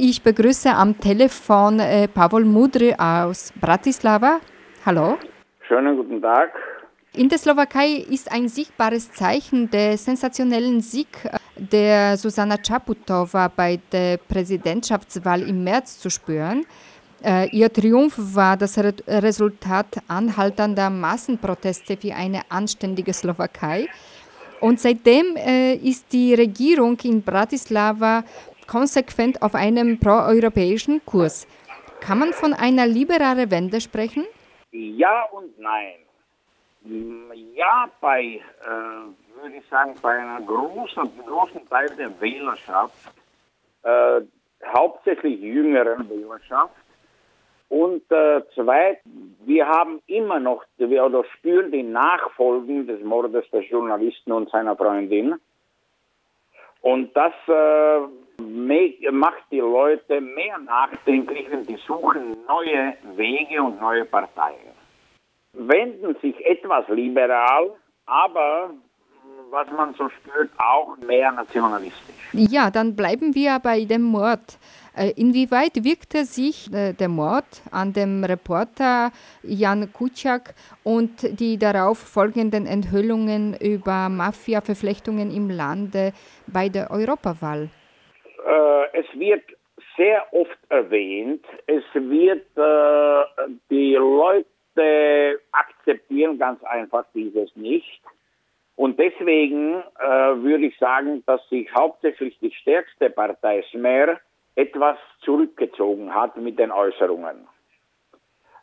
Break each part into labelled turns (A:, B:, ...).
A: Ich begrüße am Telefon äh, Pavel Mudry aus Bratislava. Hallo.
B: Schönen guten Tag.
A: In der Slowakei ist ein sichtbares Zeichen der sensationellen Sieg äh, der Susanna Čaputová bei der Präsidentschaftswahl im März zu spüren. Äh, ihr Triumph war das Re Resultat anhaltender Massenproteste für eine anständige Slowakei. Und seitdem äh, ist die Regierung in Bratislava konsequent auf einem proeuropäischen Kurs. Kann man von einer liberalen Wende sprechen?
B: Ja und nein. Ja, bei, äh, würde ich sagen, bei einer großen, großen Teil der Wählerschaft, äh, hauptsächlich jüngeren Wählerschaft, und äh, zweitens, wir haben immer noch, wir oder spüren die Nachfolgen des Mordes des Journalisten und seiner Freundin. Und das äh, macht die Leute mehr nachdenklich und die suchen neue Wege und neue Parteien. Wenden sich etwas liberal, aber was man so spürt, auch mehr nationalistisch.
A: Ja, dann bleiben wir bei dem Mord. Äh, inwieweit wirkte sich äh, der Mord an dem Reporter Jan Kuciak und die darauf folgenden Enthüllungen über Mafia-Verflechtungen im Lande bei der Europawahl?
B: Äh, es wird sehr oft erwähnt, es wird die Leute akzeptieren ganz einfach dieses nicht. Und deswegen äh, würde ich sagen, dass sich hauptsächlich die stärkste Partei Smer etwas zurückgezogen hat mit den Äußerungen.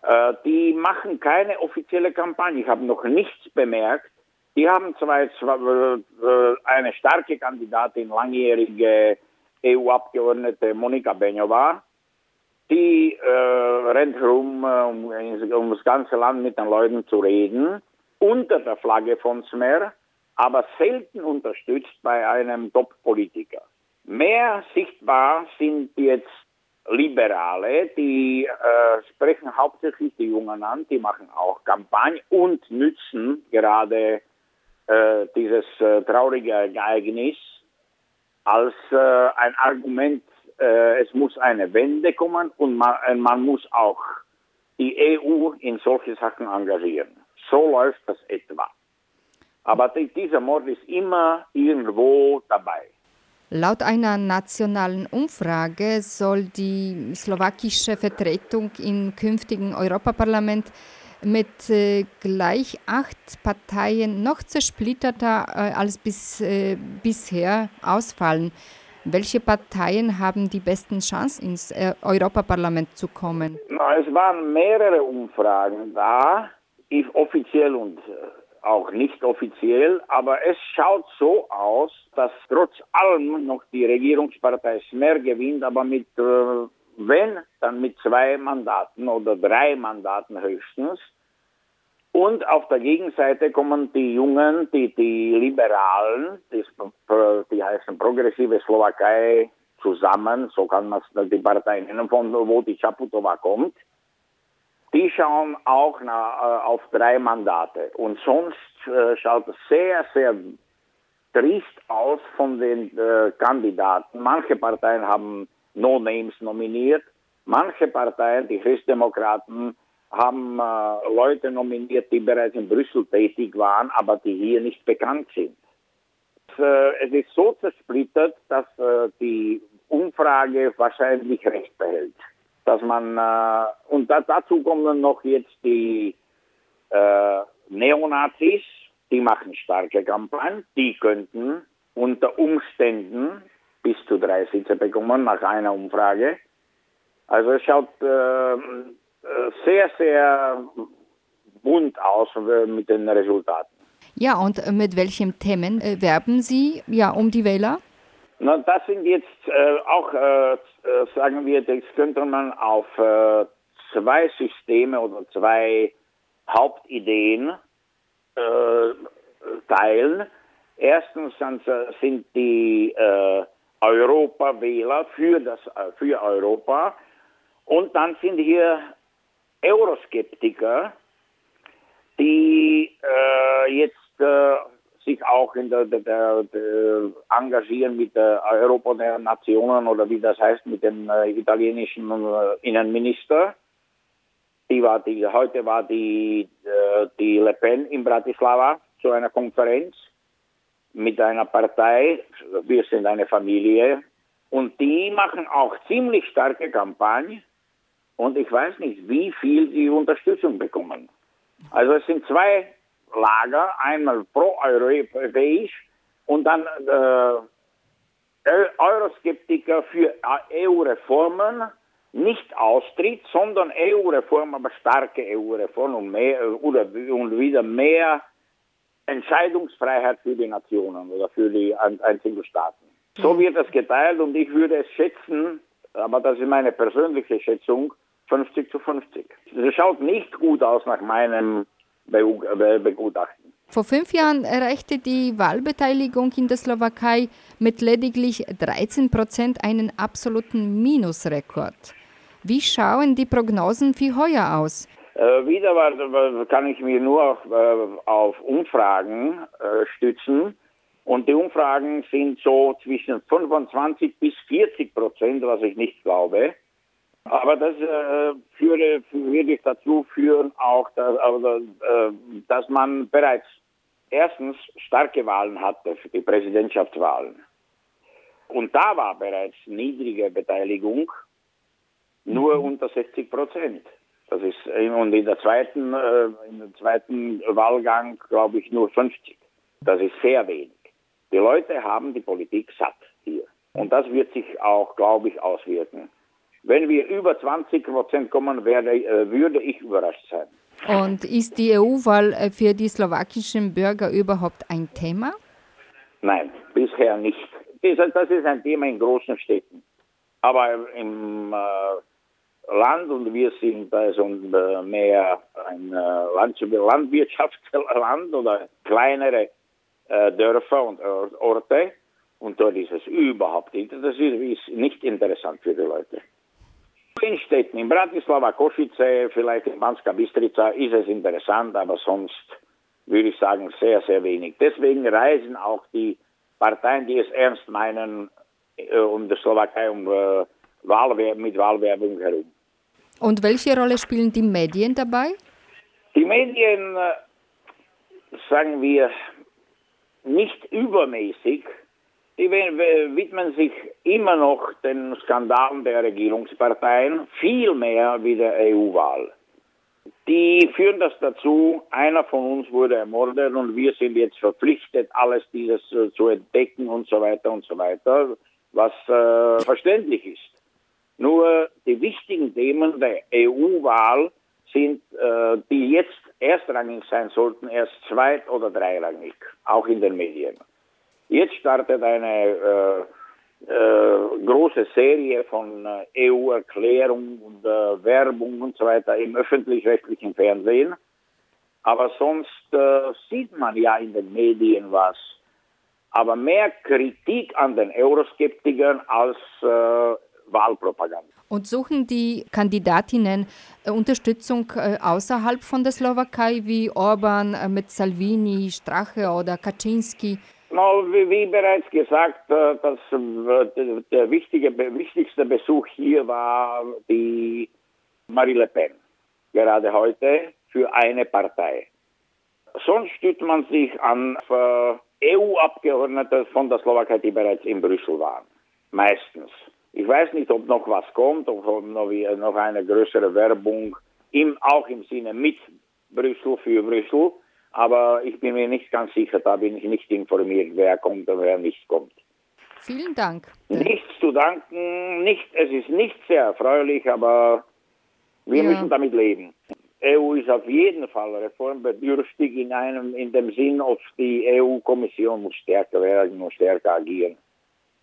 B: Äh, die machen keine offizielle Kampagne. Ich habe noch nichts bemerkt. Die haben zwar äh, eine starke Kandidatin, langjährige EU-Abgeordnete Monika Benjova, die äh, rennt herum, um, um das ganze Land mit den Leuten zu reden, unter der Flagge von Smer, aber selten unterstützt bei einem Top-Politiker. Mehr sichtbar sind jetzt Liberale, die äh, sprechen hauptsächlich die Jungen an, die machen auch Kampagne und nützen gerade äh, dieses äh, traurige Ereignis als äh, ein Argument, äh, es muss eine Wende kommen und man, äh, man muss auch die EU in solche Sachen engagieren. So läuft das etwa. Aber dieser Mord ist immer irgendwo dabei.
A: Laut einer nationalen Umfrage soll die slowakische Vertretung im künftigen Europaparlament mit äh, gleich acht Parteien noch zersplitterter äh, als bis, äh, bisher ausfallen. Welche Parteien haben die besten Chancen, ins äh, Europaparlament zu kommen?
B: Es waren mehrere Umfragen da, offiziell und auch nicht offiziell, aber es schaut so aus, dass trotz allem noch die Regierungspartei Smer gewinnt, aber mit, äh, wenn, dann mit zwei Mandaten oder drei Mandaten höchstens. Und auf der Gegenseite kommen die Jungen, die, die Liberalen, die, die heißen Progressive Slowakei zusammen, so kann man die Partei nennen, von wo die Chaputova kommt die schauen auch nach, äh, auf drei Mandate. Und sonst äh, schaut es sehr, sehr trist aus von den äh, Kandidaten. Manche Parteien haben No Names nominiert. Manche Parteien, die Christdemokraten, haben äh, Leute nominiert, die bereits in Brüssel tätig waren, aber die hier nicht bekannt sind. Es, äh, es ist so zersplittert, dass äh, die Umfrage wahrscheinlich recht behält dass man, äh, und da, dazu kommen noch jetzt die äh, Neonazis, die machen starke Kampagnen, die könnten unter Umständen bis zu drei Sitze bekommen nach einer Umfrage. Also es schaut äh, äh sehr, sehr bunt aus äh, mit den Resultaten.
A: Ja, und mit welchen Themen äh, werben Sie ja um die Wähler?
B: Na, das sind jetzt äh, auch, äh, äh, sagen wir, das könnte man auf äh, zwei Systeme oder zwei Hauptideen äh, teilen. Erstens sind die äh, Europawähler für, für Europa und dann sind hier Euroskeptiker, die jetzt sich auch in der, der, der, der engagieren mit der Europa der Nationen oder wie das heißt mit dem äh, italienischen äh, Innenminister. Die war die, heute war die, äh, die Le Pen in Bratislava zu einer Konferenz mit einer Partei. Wir sind eine Familie. Und die machen auch ziemlich starke Kampagne. Und ich weiß nicht, wie viel sie Unterstützung bekommen. Also es sind zwei Lager, einmal pro-europäisch und dann äh, Euroskeptiker für EU-Reformen, nicht Austritt, sondern EU-Reform, aber starke EU-Reform und, mehr, oder, und wieder mehr Entscheidungsfreiheit für die Nationen oder für die einzelnen Staaten. So mhm. wird das geteilt und ich würde es schätzen, aber das ist meine persönliche Schätzung, 50 zu 50. Das schaut nicht gut aus nach meinem Begutachten.
A: Vor fünf Jahren erreichte die Wahlbeteiligung in der Slowakei mit lediglich 13 Prozent einen absoluten Minusrekord. Wie schauen die Prognosen für heuer aus?
B: Äh, wieder kann ich mich nur auf, äh, auf Umfragen äh, stützen. Und die Umfragen sind so zwischen 25 bis 40 Prozent, was ich nicht glaube. Aber das äh, würde wirklich dazu führen, auch, dass, also, äh, dass man bereits erstens starke Wahlen hatte für die Präsidentschaftswahlen. Und da war bereits niedrige Beteiligung, nur mhm. unter 60 Prozent. Das ist und in der zweiten, äh, in der zweiten Wahlgang glaube ich nur 50. Das ist sehr wenig. Die Leute haben die Politik satt hier. Und das wird sich auch, glaube ich, auswirken. Wenn wir über 20 Prozent kommen, werde, äh, würde ich überrascht sein.
A: Und ist die EU-Wahl äh, für die slowakischen Bürger überhaupt ein Thema?
B: Nein, bisher nicht. Das ist ein Thema in großen Städten. Aber im äh, Land, und wir sind also mehr ein Landwirtschaftsland oder kleinere Dörfer und Orte, und dort ist es überhaupt nicht, das ist nicht interessant für die Leute. In Städten, in Bratislava, Kosice, vielleicht in Banska Bistrica ist es interessant, aber sonst würde ich sagen sehr, sehr wenig. Deswegen reisen auch die Parteien, die es ernst meinen, äh, um die Slowakei um äh, Wahlwer mit Wahlwerbung herum.
A: Und welche Rolle spielen die Medien dabei?
B: Die Medien, äh, sagen wir, nicht übermäßig, die widmen sich immer noch den Skandalen der Regierungsparteien, viel mehr wie der EU-Wahl. Die führen das dazu, einer von uns wurde ermordet und wir sind jetzt verpflichtet, alles dieses äh, zu entdecken und so weiter und so weiter, was äh, verständlich ist. Nur die wichtigen Themen der EU-Wahl sind, äh, die jetzt erstrangig sein sollten, erst zweit- oder dreirangig, auch in den Medien. Jetzt startet eine äh, äh, große Serie von äh, EU-Erklärungen und äh, Werbung und so weiter im öffentlich-rechtlichen Fernsehen. Aber sonst äh, sieht man ja in den Medien was. Aber mehr Kritik an den Euroskeptikern als Wahlpropaganda.
A: Und suchen die Kandidatinnen Unterstützung außerhalb von der Slowakei, wie Orban mit Salvini, Strache oder Kaczynski?
B: Wie bereits gesagt, äh, das, äh, der wichtige, wichtigste Besuch hier war die Marie Le Pen, gerade heute für eine Partei. Sonst stützt man sich an EU-Abgeordnete von der Slowakei, die bereits in Brüssel waren. Meistens. Ich weiß nicht, ob noch was kommt, ob noch eine größere Werbung, im, auch im Sinne mit Brüssel für Brüssel. Aber ich bin mir nicht ganz sicher, da bin ich nicht informiert, wer kommt und wer nicht kommt.
A: Vielen Dank.
B: Nichts zu danken, nicht, es ist nicht sehr erfreulich, aber wir ja. müssen damit leben. EU ist auf jeden Fall reformbedürftig in einem, in dem Sinn, ob die EU-Kommission muss stärker werden, muss stärker agieren.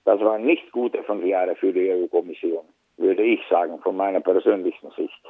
B: Das waren nicht gute fünf Jahre für die EU-Kommission, würde ich sagen, von meiner persönlichen Sicht.